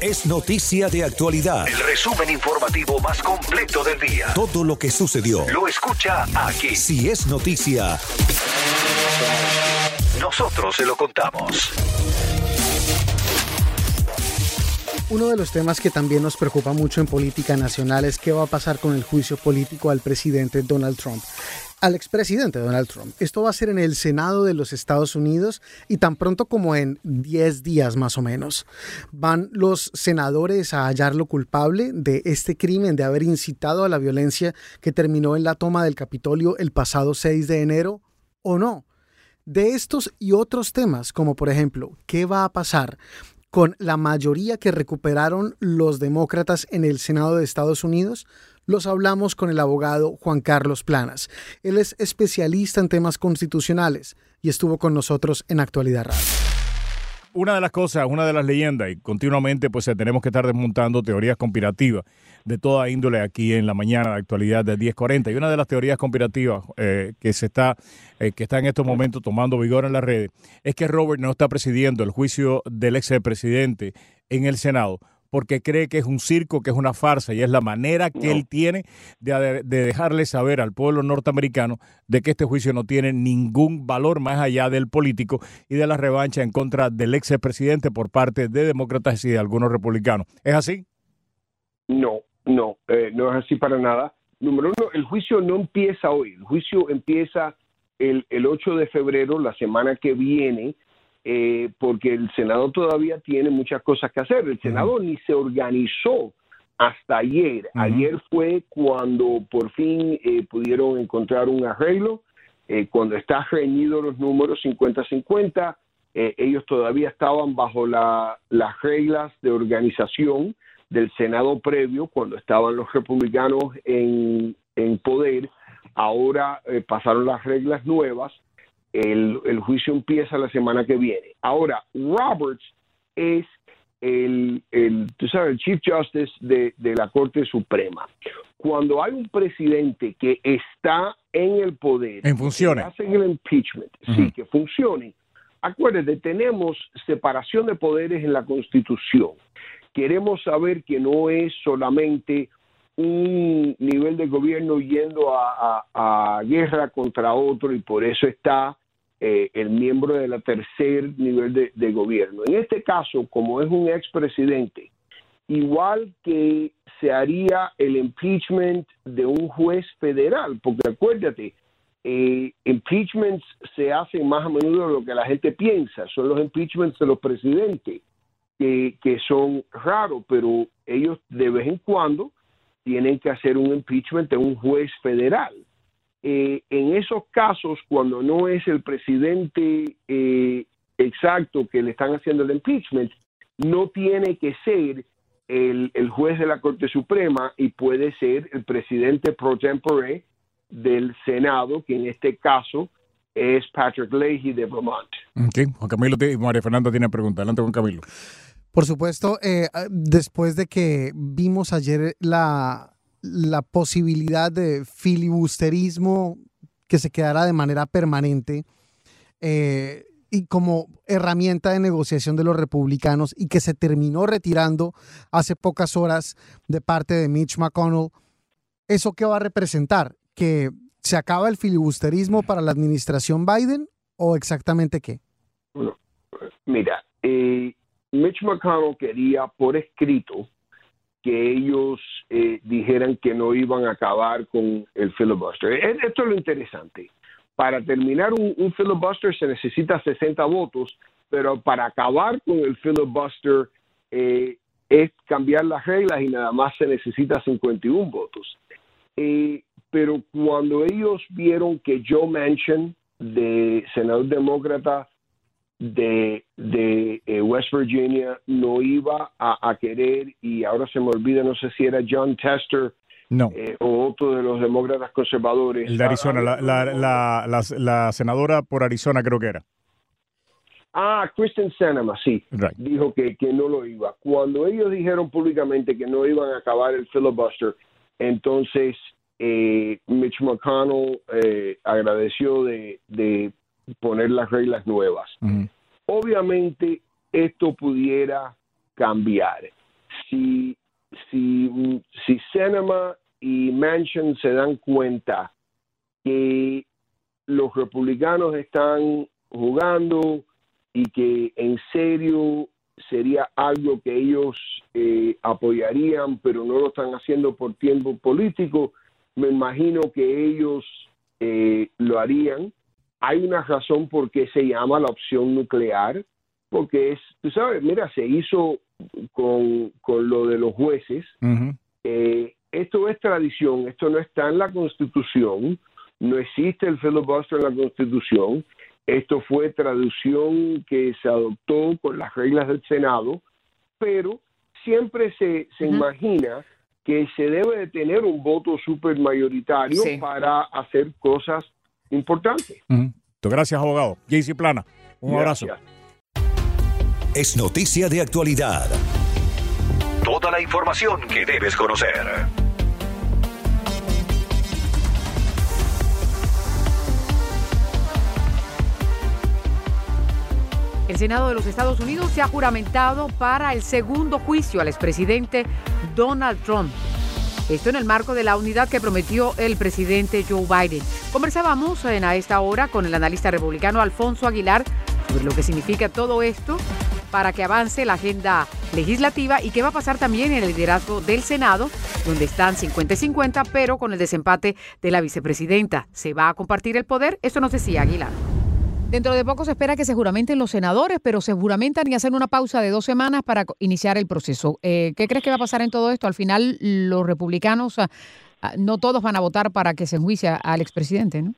Es Noticia de Actualidad. El resumen informativo más completo del día. Todo lo que sucedió. Lo escucha aquí. Si es noticia, Nosotros se lo contamos. Uno de los temas que también nos preocupa mucho en política nacional es qué va a pasar con el juicio político al presidente Donald Trump. Al expresidente Donald Trump. Esto va a ser en el Senado de los Estados Unidos y tan pronto como en 10 días más o menos. Van los senadores a hallarlo culpable de este crimen de haber incitado a la violencia que terminó en la toma del Capitolio el pasado 6 de enero o no. De estos y otros temas, como por ejemplo, ¿qué va a pasar con la mayoría que recuperaron los demócratas en el Senado de Estados Unidos, los hablamos con el abogado Juan Carlos Planas. Él es especialista en temas constitucionales y estuvo con nosotros en Actualidad Radio. Una de las cosas, una de las leyendas, y continuamente pues tenemos que estar desmontando teorías conspirativas de toda índole aquí en la mañana de actualidad de 1040. Y una de las teorías conspirativas eh, que se está, eh, que está en estos momentos tomando vigor en las redes, es que Robert no está presidiendo el juicio del ex presidente en el Senado porque cree que es un circo, que es una farsa, y es la manera que él tiene de, de, dejarle saber al pueblo norteamericano de que este juicio no tiene ningún valor más allá del político y de la revancha en contra del ex presidente por parte de demócratas y de algunos republicanos. ¿Es así? No, no, eh, no es así para nada. Número uno, el juicio no empieza hoy, el juicio empieza el, el 8 de febrero, la semana que viene, eh, porque el Senado todavía tiene muchas cosas que hacer. El Senado ni se organizó hasta ayer. Ayer fue cuando por fin eh, pudieron encontrar un arreglo, eh, cuando está reñido los números 50-50. ellos todavía estaban bajo la, las reglas de organización del Senado previo, cuando estaban los republicanos en, en poder. Ahora pasaron las reglas nuevas el, el, juicio empieza la semana que viene. Ahora, Roberts es el, el, tú sabes, el Chief Justice de, de, la Corte Suprema. Cuando hay un presidente que está en el poder, en funciones, hacen el impeachment, uh -huh. sí, que funcione. Acuérdate, tenemos separación de poderes en la Constitución. Queremos saber que no es solamente un nivel de gobierno yendo a, a, a, guerra contra otro y por eso está eh, el miembro de la tercer nivel de, gobierno. En este caso, como es un expresidente, igual que se haría el impeachment de un juez federal, porque acuérdate, eh, impeachments se hacen más a menudo de lo que la gente piensa, son los impeachments de los presidentes, que son raros, pero ellos de vez en cuando tienen que hacer un impeachment de un juez federal. Eh, en esos casos, cuando no es el presidente eh, exacto que le están haciendo el impeachment, no tiene que ser el, el, juez de la Corte Suprema y puede ser el presidente pro tempore del Senado, que en este caso es Patrick Leahy de Vermont. Okay. Juan Camilo y María Fernanda tienen pregunta. Adelante, Juan Camilo. Por supuesto, eh, después de que vimos ayer la, la posibilidad de filibusterismo que se quedara de manera permanente eh, y como herramienta de negociación de los republicanos y que se terminó retirando hace pocas horas de parte de Mitch McConnell, ¿eso qué va a representar? ¿Que se acaba el filibusterismo para la administración Biden o exactamente qué? Mira, eh, Mitch McConnell quería por escrito que ellos eh, dijeran que no iban a acabar con el filibuster. Esto es lo interesante. Para terminar un, un, filibuster se necesita 60 votos, pero para acabar con el filibuster eh, es cambiar las reglas y nada más se necesita 51 votos. Eh, pero cuando ellos vieron que Joe Manchin, de senador demócrata, de, de eh, West Virginia no iba a, a, querer, y ahora se me olvida, no sé si era John Tester, No. eh, o otro de los demócratas conservadores. El de Arizona, la, la, la, la, la senadora por Arizona creo que era. Ah, Kristen Sinema, sí, Right. dijo que, que no lo iba. Cuando ellos dijeron públicamente que no iban a acabar el filibuster, entonces eh, Mitch McConnell eh, agradeció de, de poner las reglas nuevas. Obviamente esto pudiera cambiar. Si, si, si Sinema y Manchin se dan cuenta que los republicanos están jugando y que en serio sería algo que ellos eh, apoyarían, pero no lo están haciendo por tiempo político, me imagino que ellos eh, lo harían. Hay una razón por qué se llama la opción nuclear, porque es, tú sabes, mira, se hizo con, con lo de los jueces, eh, esto es tradición, esto no está en la Constitución, no existe el filibuster en la Constitución, esto fue traducción que se adoptó con las reglas del Senado, pero siempre se, se imagina que se debe de tener un voto supermayoritario Sí. para hacer cosas importantes. Ujú. Gracias, abogado. JC Plana, un abrazo. Es noticia de actualidad. Toda la información que debes conocer. El Senado de los Estados Unidos se ha juramentado para el segundo juicio al expresidente Donald Trump. Esto en el marco de la unidad que prometió el presidente Joe Biden. Conversábamos en a esta hora con el analista republicano Alfonso Aguilar sobre lo que significa todo esto para que avance la agenda legislativa y qué va a pasar también en el liderazgo del Senado, donde están 50 y 50, pero con el desempate de la vicepresidenta. ¿Se va a compartir el poder? Esto nos decía Aguilar. Dentro de poco se espera que se juramenten los senadores, pero se juramentan y hacen una pausa de dos semanas para iniciar el proceso. Eh, ¿Qué crees que va a pasar en todo esto? Al final, los republicanos, ah, no todos van a votar para que se enjuicie al expresidente, ¿no?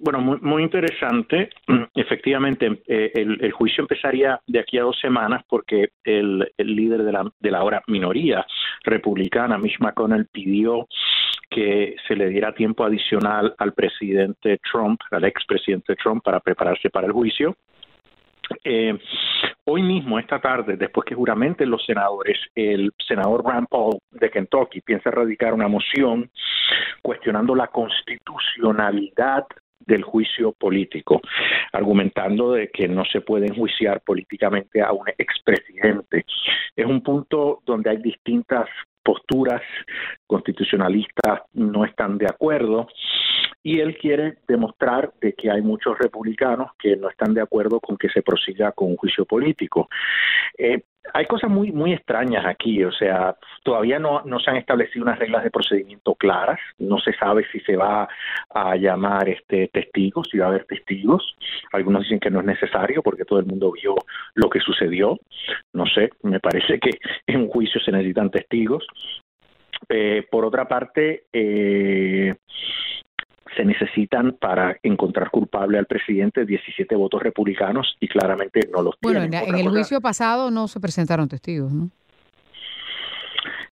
Bueno, muy, muy interesante. Efectivamente, eh, el, el juicio empezaría de aquí a dos semanas porque el, el líder de la, de la ahora minoría republicana, Mitch McConnell, pidió que se le diera tiempo adicional al presidente Trump, al expresidente Trump, para prepararse para el juicio. Eh, hoy mismo, esta tarde, después que juramenten los senadores, el senador Rand Paul de Kentucky piensa radicar una moción cuestionando la constitucionalidad del juicio político, argumentando de que no se puede enjuiciar políticamente a un expresidente. Es un punto donde hay distintas posturas constitucionalistas no están de acuerdo y él quiere demostrar de que hay muchos republicanos que no están de acuerdo con que se prosiga con un juicio político. Eh, hay cosas muy muy extrañas aquí, o sea, todavía no, no se han establecido unas reglas de procedimiento claras, no se sabe si se va a llamar este testigos, si va a haber testigos, algunos dicen que no es necesario porque todo el mundo vio lo que sucedió, no sé, me parece que en un juicio se necesitan testigos. Eh, por otra parte, eh, se necesitan para encontrar culpable al presidente 17 votos republicanos y claramente no los Bueno, tienen. en, Otra en el juicio pasado no se presentaron testigos, ¿no?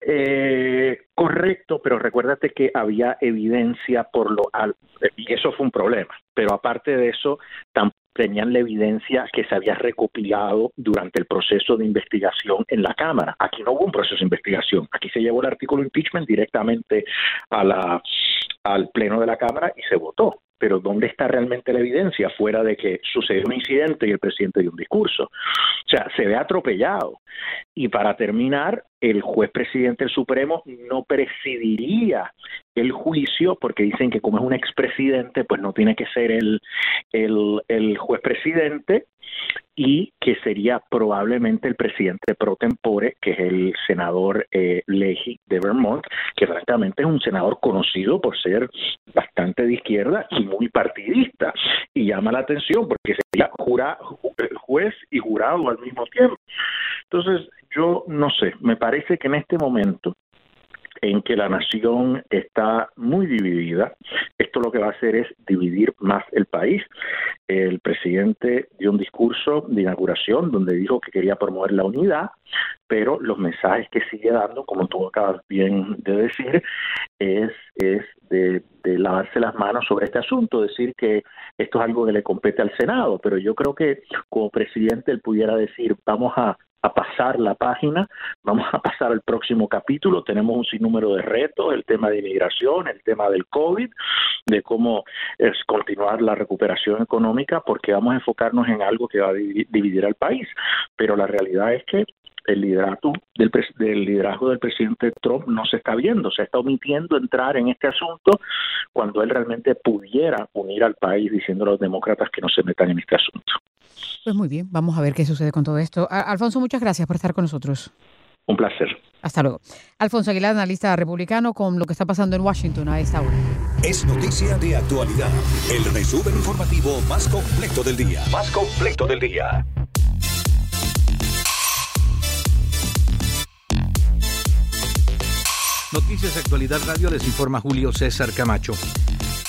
Eh, correcto, pero recuérdate que había evidencia por lo al y eso fue un problema. Pero aparte de eso, tenían la evidencia que se había recopilado durante el proceso de investigación en la Cámara. Aquí no hubo un proceso de investigación. Aquí se llevó el artículo impeachment directamente a la, al pleno de la Cámara y se votó. Pero ¿dónde está realmente la evidencia? Fuera de que sucedió un incidente y el presidente dio un discurso. O sea, se ve atropellado. Y para terminar, el juez presidente del Supremo no presidiría el juicio porque dicen que como es un expresidente, pues no tiene que ser el, el, el juez presidente y que sería probablemente el presidente pro tempore, que es el senador eh, Leahy de Vermont, que francamente es un senador conocido por ser bastante de izquierda y muy partidista. Y llama la atención porque sería jura, ju- juez y jurado al mismo tiempo. Entonces, yo no sé, me parece que en este momento en que la nación está muy dividida. Esto lo que va a hacer es dividir más el país. El presidente dio un discurso de inauguración donde dijo que quería promover la unidad, pero los mensajes que sigue dando, como tú acabas bien de decir, es, es de, de lavarse las manos sobre este asunto, decir que esto es algo que le compete al Senado, pero yo creo que como presidente él pudiera decir, vamos a a pasar la página, vamos a pasar al próximo capítulo, tenemos un sinnúmero de retos, el tema de inmigración, el tema del COVID, de cómo es continuar la recuperación económica, porque vamos a enfocarnos en algo que va a dividir al país, pero la realidad es que el liderazgo del, del, liderazgo del presidente Trump no se está viendo, se está omitiendo entrar en este asunto cuando él realmente pudiera unir al país diciendo a los demócratas que no se metan en este asunto. Pues muy bien, vamos a ver qué sucede con todo esto. Alfonso, muchas gracias por estar con nosotros. Un placer. Hasta luego. Alfonso Aguilar, analista republicano, con lo que está pasando en Washington a esta hora. Es noticia de actualidad. El resumen informativo más completo del día. Más completo del día. Noticias Actualidad Radio les informa Julio César Camacho.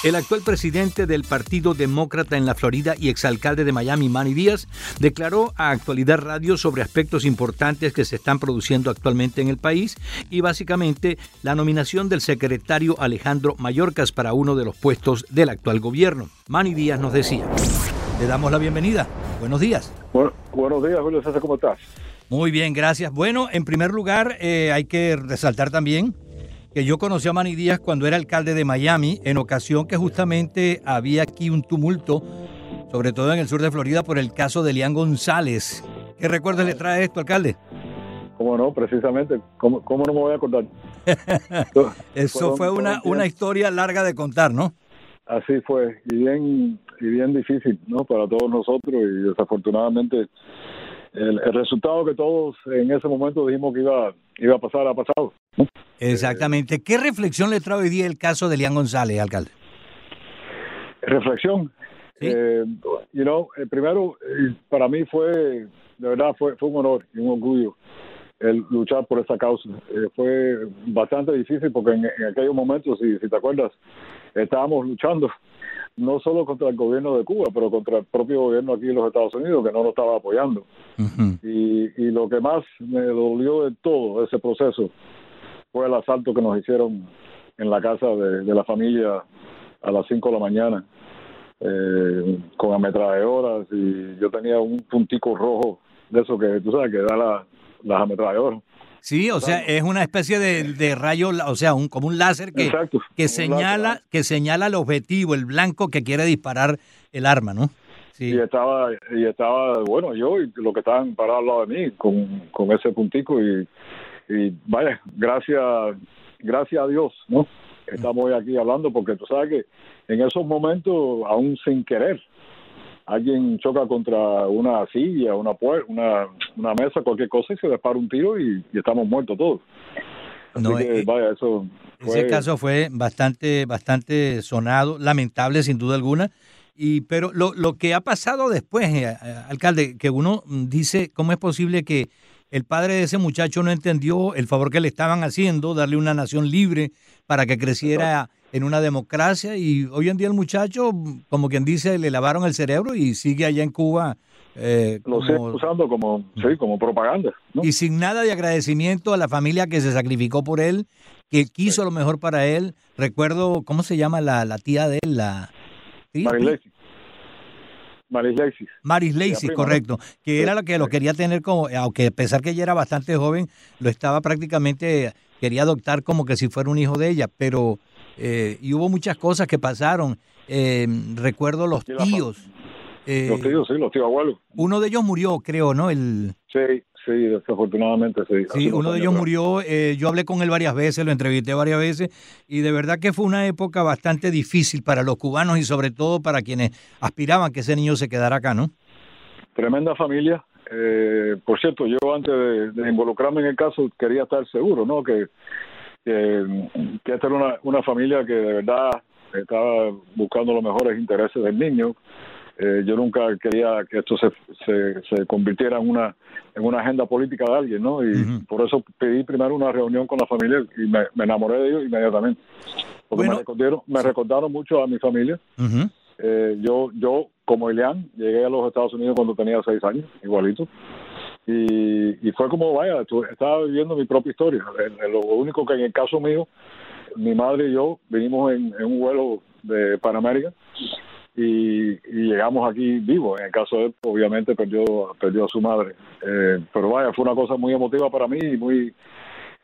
El actual presidente del Partido Demócrata en la Florida y exalcalde de Miami, Manny Díaz, declaró a Actualidad Radio sobre aspectos importantes que se están produciendo actualmente en el país y básicamente la nominación del secretario Alejandro Mayorkas para uno de los puestos del actual gobierno. Manny Díaz nos decía. Le damos la bienvenida. Buenos días. buenos días, Julio César, ¿cómo estás? Muy bien, gracias. Bueno, en primer lugar, eh, hay que resaltar también que yo conocí a Manny Díaz cuando era alcalde de Miami, en ocasión que justamente había aquí un tumulto, sobre todo en el sur de Florida, por el caso de Lian González. ¿Qué recuerdos le trae esto, alcalde? ¿Cómo no? Precisamente. ¿Cómo, cómo no me voy a acordar? Eso fue una, una historia larga de contar, ¿no? Así fue, y bien, y bien difícil, ¿no? Para todos nosotros, y desafortunadamente el, resultado que todos en ese momento dijimos que iba, iba a pasar ha pasado. Exactamente. ¿Qué reflexión le trae hoy día el caso de Lian González, alcalde? Reflexión. Eh, you know, eh, primero, eh, para mí fue, de verdad, fue, fue un honor y un orgullo el luchar por esa causa. fue bastante difícil porque en, aquellos momentos, si, si te acuerdas, estábamos luchando no solo contra el gobierno de Cuba, pero contra el propio gobierno aquí en los Estados Unidos, que no nos estaba apoyando. y, y lo que más me dolió de todo ese proceso fue el asalto que nos hicieron en la casa de, la familia a las 5 de la mañana eh, con ametralladoras y yo tenía un puntico rojo de eso que tú sabes que da la, las ametralladoras. Sí, o sea, es una especie de, rayo, o sea, un, como un láser que, que señala que señala el objetivo, el blanco que quiere disparar el arma, ¿no? Sí. Y estaba, y estaba, bueno, yo y los que estaban parados al lado de mí con, con ese puntico y, y vaya, gracias, gracias a Dios, ¿no? Estamos hoy aquí hablando porque tú sabes que en esos momentos, aún sin querer, alguien choca contra una silla, una una, una mesa, cualquier cosa y se dispara un tiro y, estamos muertos todos. no, eh, vaya, eso ese caso fue bastante, bastante sonado, lamentable sin duda alguna. Y, pero lo, lo que ha pasado después, eh, eh, alcalde, que uno dice, ¿cómo es posible que el padre de ese muchacho no entendió el favor que le estaban haciendo, darle una nación libre para que creciera en una democracia y hoy en día el muchacho, como quien dice, le lavaron el cerebro y sigue allá en Cuba. Eh, Lo sigue usando como, sí, como propaganda. Y sin nada de agradecimiento a la familia que se sacrificó por él, que quiso lo mejor para él. Recuerdo, ¿cómo se llama la, la tía de él? La, Maris Lacey. Maris Lacey, correcto. Que era lo que lo quería tener como, aunque a pesar que ella era bastante joven, lo estaba prácticamente, quería adoptar como que si fuera un hijo de ella, pero eh, y hubo muchas cosas que pasaron. Eh, recuerdo los tíos. Eh, los tíos, sí, los tíos abuelos. Uno de ellos murió, creo, ¿no? El... Sí, Sí, desafortunadamente sí. Sí, uno de ellos murió, eh, yo hablé con él varias veces, lo entrevisté varias veces y de verdad que fue una época bastante difícil para los cubanos y sobre todo para quienes aspiraban que ese niño se quedara acá, ¿no? Tremenda familia. Eh, por cierto, yo antes de, involucrarme en el caso quería estar seguro, ¿no? Que, que, esta era una, familia que de verdad estaba buscando los mejores intereses del niño. Eh, yo nunca quería que esto se, se, convirtiera en una en una agenda política de alguien, ¿no? Y por eso pedí primero una reunión con la familia y me, enamoré de ellos inmediatamente. Porque me, recordaron, me recordaron mucho a mi familia. Eh, yo, yo, como Elian, llegué a los Estados Unidos cuando tenía seis años, igualito. Y, y fue como, vaya, estaba viviendo mi propia historia. Lo único que en el caso mío, mi madre y yo vinimos en, un vuelo de Panamérica y, llegamos aquí vivos. En el caso de él, obviamente perdió, perdió a su madre. Eh, pero vaya, fue una cosa muy emotiva para mí y muy,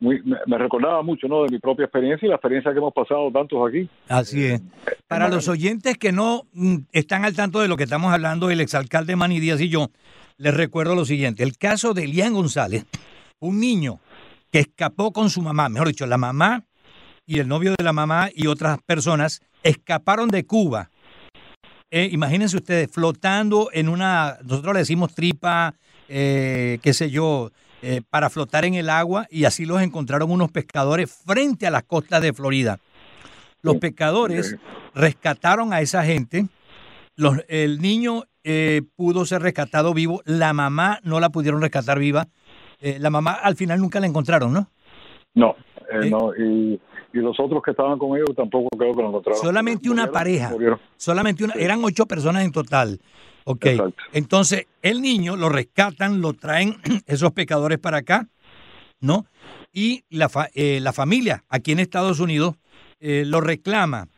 muy, me, recordaba mucho ¿no? de mi propia experiencia y la experiencia que hemos pasado tantos aquí. Así es. Para los oyentes que no mm, están al tanto de lo que estamos hablando, el exalcalde Manny Díaz y yo, les recuerdo lo siguiente. El caso de Elian González, un niño que escapó con su mamá, mejor dicho, la mamá y el novio de la mamá y otras personas escaparon de Cuba. Eh, imagínense ustedes flotando en una, nosotros le decimos tripa, eh, qué sé yo, eh, para flotar en el agua y así los encontraron unos pescadores frente a las costas de Florida. Los pescadores rescataron a esa gente. el niño eh, pudo ser rescatado vivo. La mamá no la pudieron rescatar viva. La mamá al final nunca la encontraron, ¿no? No, no. Y, los otros que estaban con ellos tampoco creo que la encontraron. Solamente una pareja. Solamente una. Eran ocho personas en total. Ok. Entonces, el niño lo rescatan, lo traen esos pecadores para acá, ¿no? Y la, eh, la familia aquí en Estados Unidos eh, lo reclama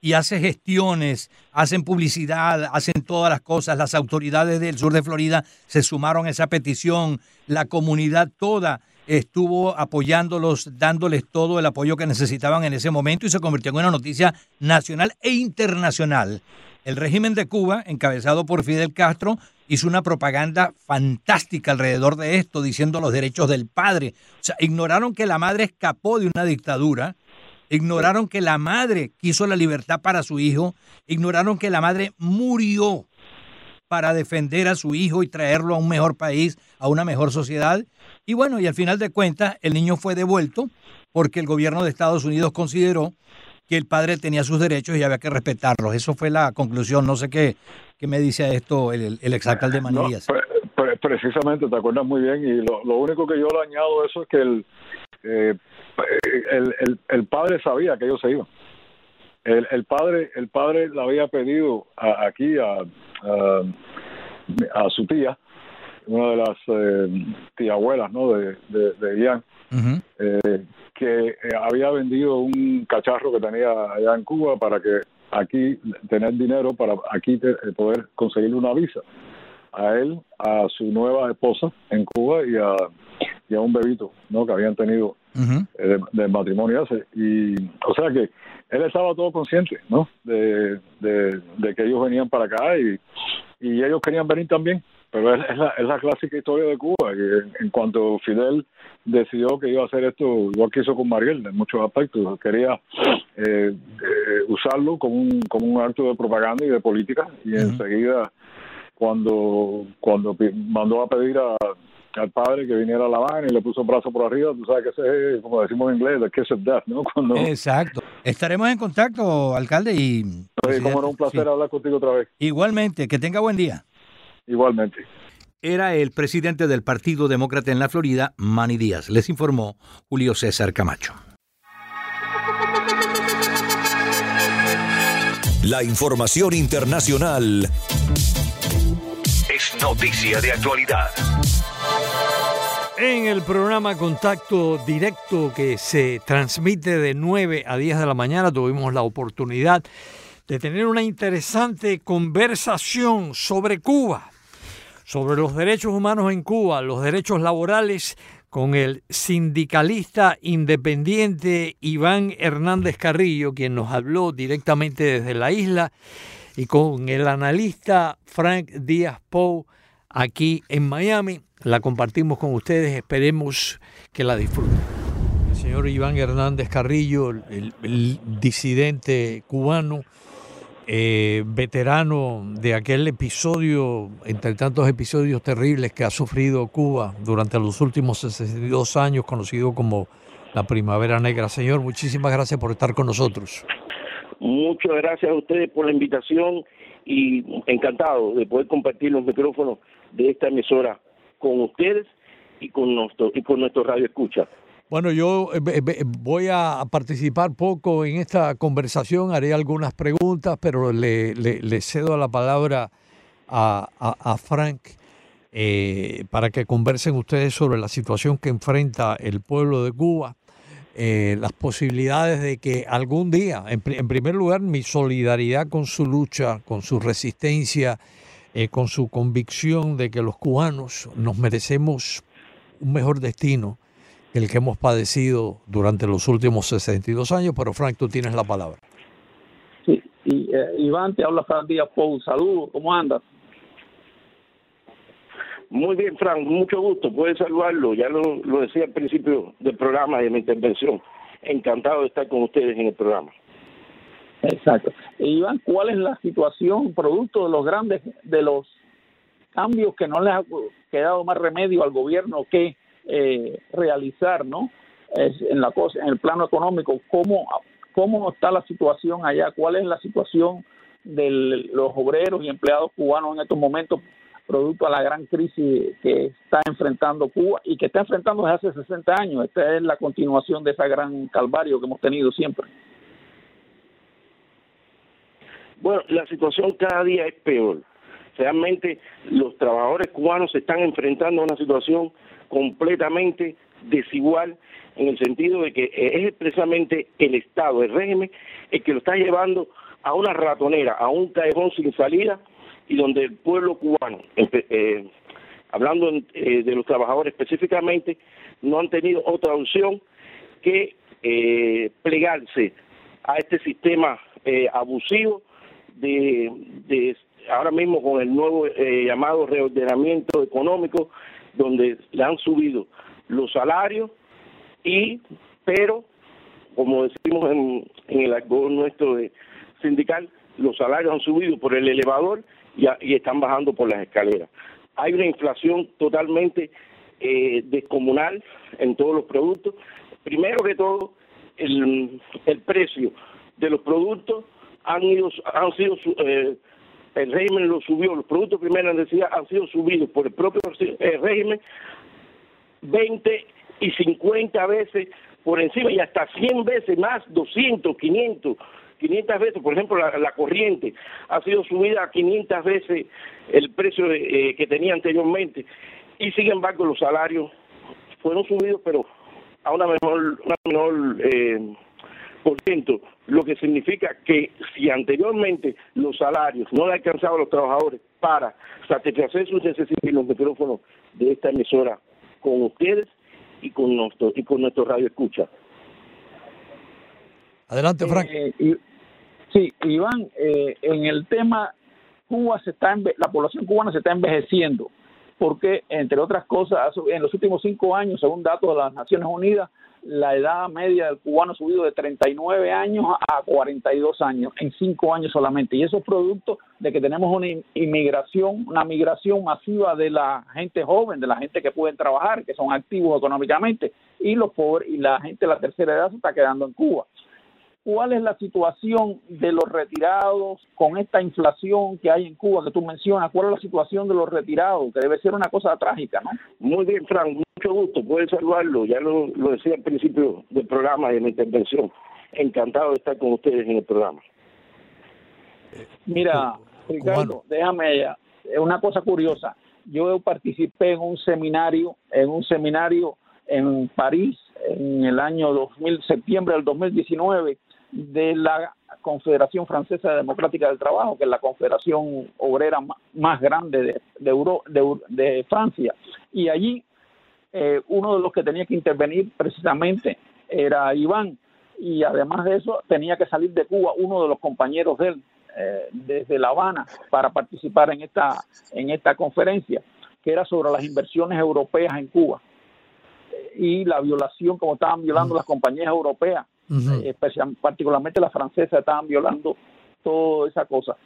y hace gestiones, hacen publicidad, hacen todas las cosas. Las autoridades del sur de Florida se sumaron a esa petición, la comunidad toda estuvo apoyándolos, dándoles todo el apoyo que necesitaban en ese momento y se convirtió en una noticia nacional e internacional. El régimen de Cuba, encabezado por Fidel Castro, hizo una propaganda fantástica alrededor de esto, diciendo los derechos del padre. O sea, ignoraron que la madre escapó de una dictadura, ignoraron que la madre quiso la libertad para su hijo, ignoraron que la madre murió para defender a su hijo y traerlo a un mejor país, a una mejor sociedad. Y bueno, y al final de cuentas, el niño fue devuelto porque el gobierno de Estados Unidos consideró que el padre tenía sus derechos y había que respetarlos. Eso fue la conclusión. No sé qué, qué me dice esto el, el exalcalde Manillas. precisamente, te acuerdas muy bien. Y lo, único que yo le añado a eso es que el, eh, el, el, padre sabía que ellos se iban. El, el padre el padre le había pedido aquí a, a, su tía, una de las eh, tiabuelas ¿no? de, de, de Ian, eh, que eh, había vendido un cacharro que tenía allá en Cuba para que aquí tener dinero para aquí eh, poder conseguir una visa a él, a su nueva esposa en Cuba y a, y a un bebito ¿no? que habían tenido de, matrimonio y o sea que él estaba todo consciente ¿no? de, de, que ellos venían para acá y, y ellos querían venir también pero es, la, es la clásica historia de Cuba. En, cuanto Fidel decidió que iba a hacer esto, igual que hizo con Mariel, en muchos aspectos, quería eh, eh, usarlo como un, como un acto de propaganda y de política. Y enseguida, cuando, cuando mandó a pedir a, al padre que viniera a La Habana y le puso un brazo por arriba, tú sabes que ese es, como decimos en inglés, the kiss of death, ¿no? Cuando... Exacto. Estaremos en contacto, alcalde, y... Sí, como era un placer hablar contigo otra vez. Igualmente, que tenga buen día. Igualmente. Era el presidente del Partido Demócrata en la Florida, Manny Díaz. Les informó Julio César Camacho. La información internacional es noticia de actualidad. En el programa Contacto Directo que se transmite de 9 a 10 de la mañana tuvimos la oportunidad de tener una interesante conversación sobre Cuba sobre los derechos humanos en Cuba, los derechos laborales, con el sindicalista independiente Iván Hernández Carrillo, quien nos habló directamente desde la isla, y con el analista Frank Díaz Pou aquí en Miami. La compartimos con ustedes, esperemos que la disfruten. El señor Iván Hernández Carrillo, el, disidente cubano, eh, veterano de aquel episodio, entre tantos episodios terribles que ha sufrido Cuba durante los últimos 62 años, conocido como la Primavera Negra. Señor, muchísimas gracias por estar con nosotros. Muchas gracias a ustedes por la invitación y encantado de poder compartir los micrófonos de esta emisora con ustedes y con nuestro y con nuestro radio escucha. Bueno, yo eh, voy a participar poco en esta conversación, haré algunas preguntas, pero le, cedo la palabra a, a, Frank eh, para que conversen ustedes sobre la situación que enfrenta el pueblo de Cuba, eh, las posibilidades de que algún día, en, primer lugar, mi solidaridad con su lucha, con su resistencia, con su convicción de que los cubanos nos merecemos un mejor destino que el que hemos padecido durante los últimos 62 años, pero Frank, tú tienes la palabra. Sí, y, eh, Iván, te habla Frank Díaz Pou, saludos, ¿cómo andas? Muy bien, Frank, mucho gusto, puedes saludarlo, ya lo, lo decía al principio del programa y de mi intervención, encantado de estar con ustedes en el programa. Exacto. Iván, ¿cuál es la situación producto de los grandes, de los cambios que no le ha quedado más remedio al gobierno que eh, realizar, ¿no? en la cosa, en el plano económico, cómo cómo está la situación allá, cuál es la situación de los obreros y empleados cubanos en estos momentos producto a la gran crisis que está enfrentando Cuba y que está enfrentando desde hace 60 años. Esta es la continuación de ese gran calvario que hemos tenido siempre. Bueno, la situación cada día es peor. Realmente los trabajadores cubanos se están enfrentando a una situación completamente desigual en el sentido de que es precisamente el Estado, el régimen, el que lo está llevando a una ratonera, a un callejón sin salida y donde el pueblo cubano, eh, hablando eh, de los trabajadores específicamente, no han tenido otra opción que eh, plegarse a este sistema abusivo de, de ahora mismo con el nuevo eh, llamado reordenamiento económico, donde le han subido los salarios y, pero, como decimos en, el algo nuestro sindical, los salarios han subido por el elevador y, y están bajando por las escaleras. Hay una inflación totalmente eh, descomunal en todos los productos. Primero que todo, el, el precio de los productos han ido han sido eh, el régimen lo subió, los productos de primera han sido subidos por el propio eh, régimen 20 y 50 veces por encima y hasta 100 veces más, 200, 500, 500 veces, por ejemplo, la, corriente ha sido subida a 500 veces el precio eh, que tenía anteriormente. Y sin embargo los salarios fueron subidos pero a una menor, una menor eh, por ciento lo que significa que si anteriormente los salarios no le alcanzaban a los trabajadores para satisfacer sus necesidades, los micrófonos de esta emisora con ustedes y con nuestro y con nuestro radio escucha. Adelante, Frank. Eh, sí, Iván, eh, en el tema Cuba se está la población cubana se está envejeciendo porque entre otras cosas en los últimos cinco años, según datos de las Naciones Unidas, la edad media del cubano ha subido de 39 años a 42 años, en cinco años solamente. Y eso es producto de que tenemos una inmigración, una migración masiva de la gente joven, de la gente que pueden trabajar, que son activos económicamente, y los pobres y la gente de la tercera edad se está quedando en Cuba cuál es la situación de los retirados con esta inflación que hay en Cuba que tú mencionas, cuál es la situación de los retirados, que debe ser una cosa trágica, ¿no? Muy bien, Frank, mucho gusto, puedes saludarlo, ya lo, decía al principio del programa y en la intervención, encantado de estar con ustedes en el programa. Mira, Ricardo, déjame una cosa curiosa, yo participé en un seminario, en un seminario en París en el año 2000, septiembre del 2019 de la Confederación Francesa Democrática del Trabajo, que es la confederación obrera más grande de, de, Francia. Y allí eh, uno de los que tenía que intervenir precisamente era Iván. Y además de eso, tenía que salir de Cuba uno de los compañeros de él, eh, desde La Habana, para participar en esta, en esta conferencia, que era sobre las inversiones europeas en Cuba y la violación, como estaban violando las compañías europeas eh, particularmente las francesas estaban violando toda esa cosa.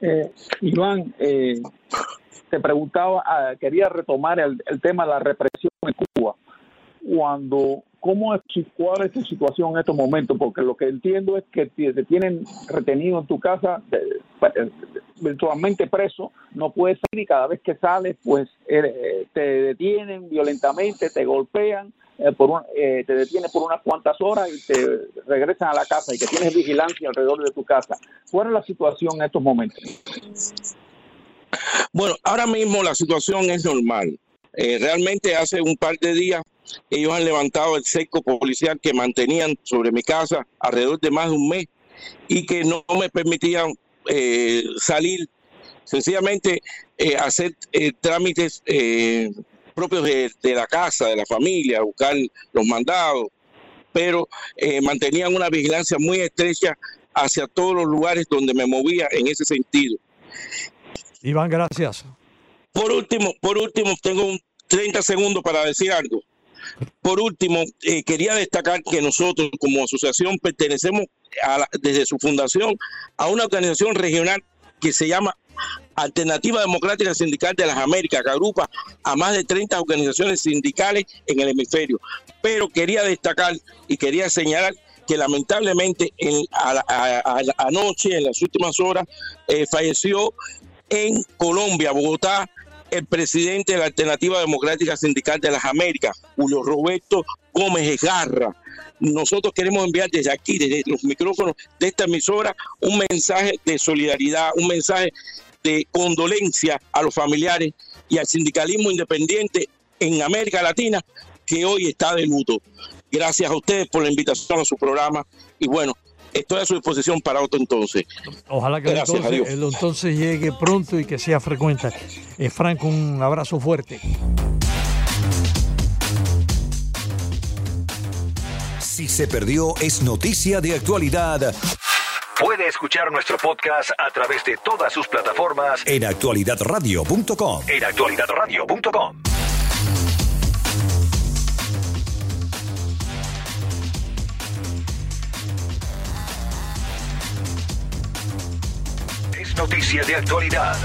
Eh, Iván, eh, te preguntaba, ah, quería retomar el, tema de la represión en Cuba. Cuando ¿cómo es, ¿cuál es tu situación en estos momentos? Porque lo que entiendo es que te tienen retenido en tu casa, virtualmente preso, no puedes salir y cada vez que sales, pues eh, te detienen violentamente, te golpean. Eh, por eh, te detienen por unas cuantas horas y te regresan a la casa y que tienes vigilancia alrededor de tu casa. ¿Cuál es la situación en estos momentos? Bueno, ahora mismo la situación es normal. realmente hace un par de días ellos han levantado el seco policial que mantenían sobre mi casa alrededor de más de un mes y que no me permitían eh, salir, sencillamente eh, hacer eh, trámites propios de, la casa, de la familia, buscar los mandados, pero mantenían una vigilancia muy estrecha hacia todos los lugares donde me movía en ese sentido. Iván, gracias. Por último, por último, tengo un 30 segundos para decir algo. Por último, eh, quería destacar que nosotros como asociación pertenecemos desde su fundación a una organización regional que se llama Alternativa Democrática Sindical de las Américas, que agrupa a más de 30 organizaciones sindicales en el hemisferio. Pero quería destacar y quería señalar que lamentablemente anoche, en las últimas horas, eh, falleció en Colombia, Bogotá, el presidente de la Alternativa Democrática Sindical de las Américas, Julio Roberto Gómez Egarra. Nosotros queremos enviar desde aquí, desde los micrófonos de esta emisora, un mensaje de solidaridad, un mensaje de condolencia a los familiares y al sindicalismo independiente en América Latina que hoy está de luto. Gracias a ustedes por la invitación a su programa y bueno, estoy a su disposición para otro entonces. Ojalá que el entonces, llegue pronto y que sea frecuente. Eh, Franco, un abrazo fuerte. Si se perdió, es noticia de actualidad. Puede escuchar nuestro podcast a través de todas sus plataformas en actualidadradio.com. En actualidadradio.com. noticia de actualidad.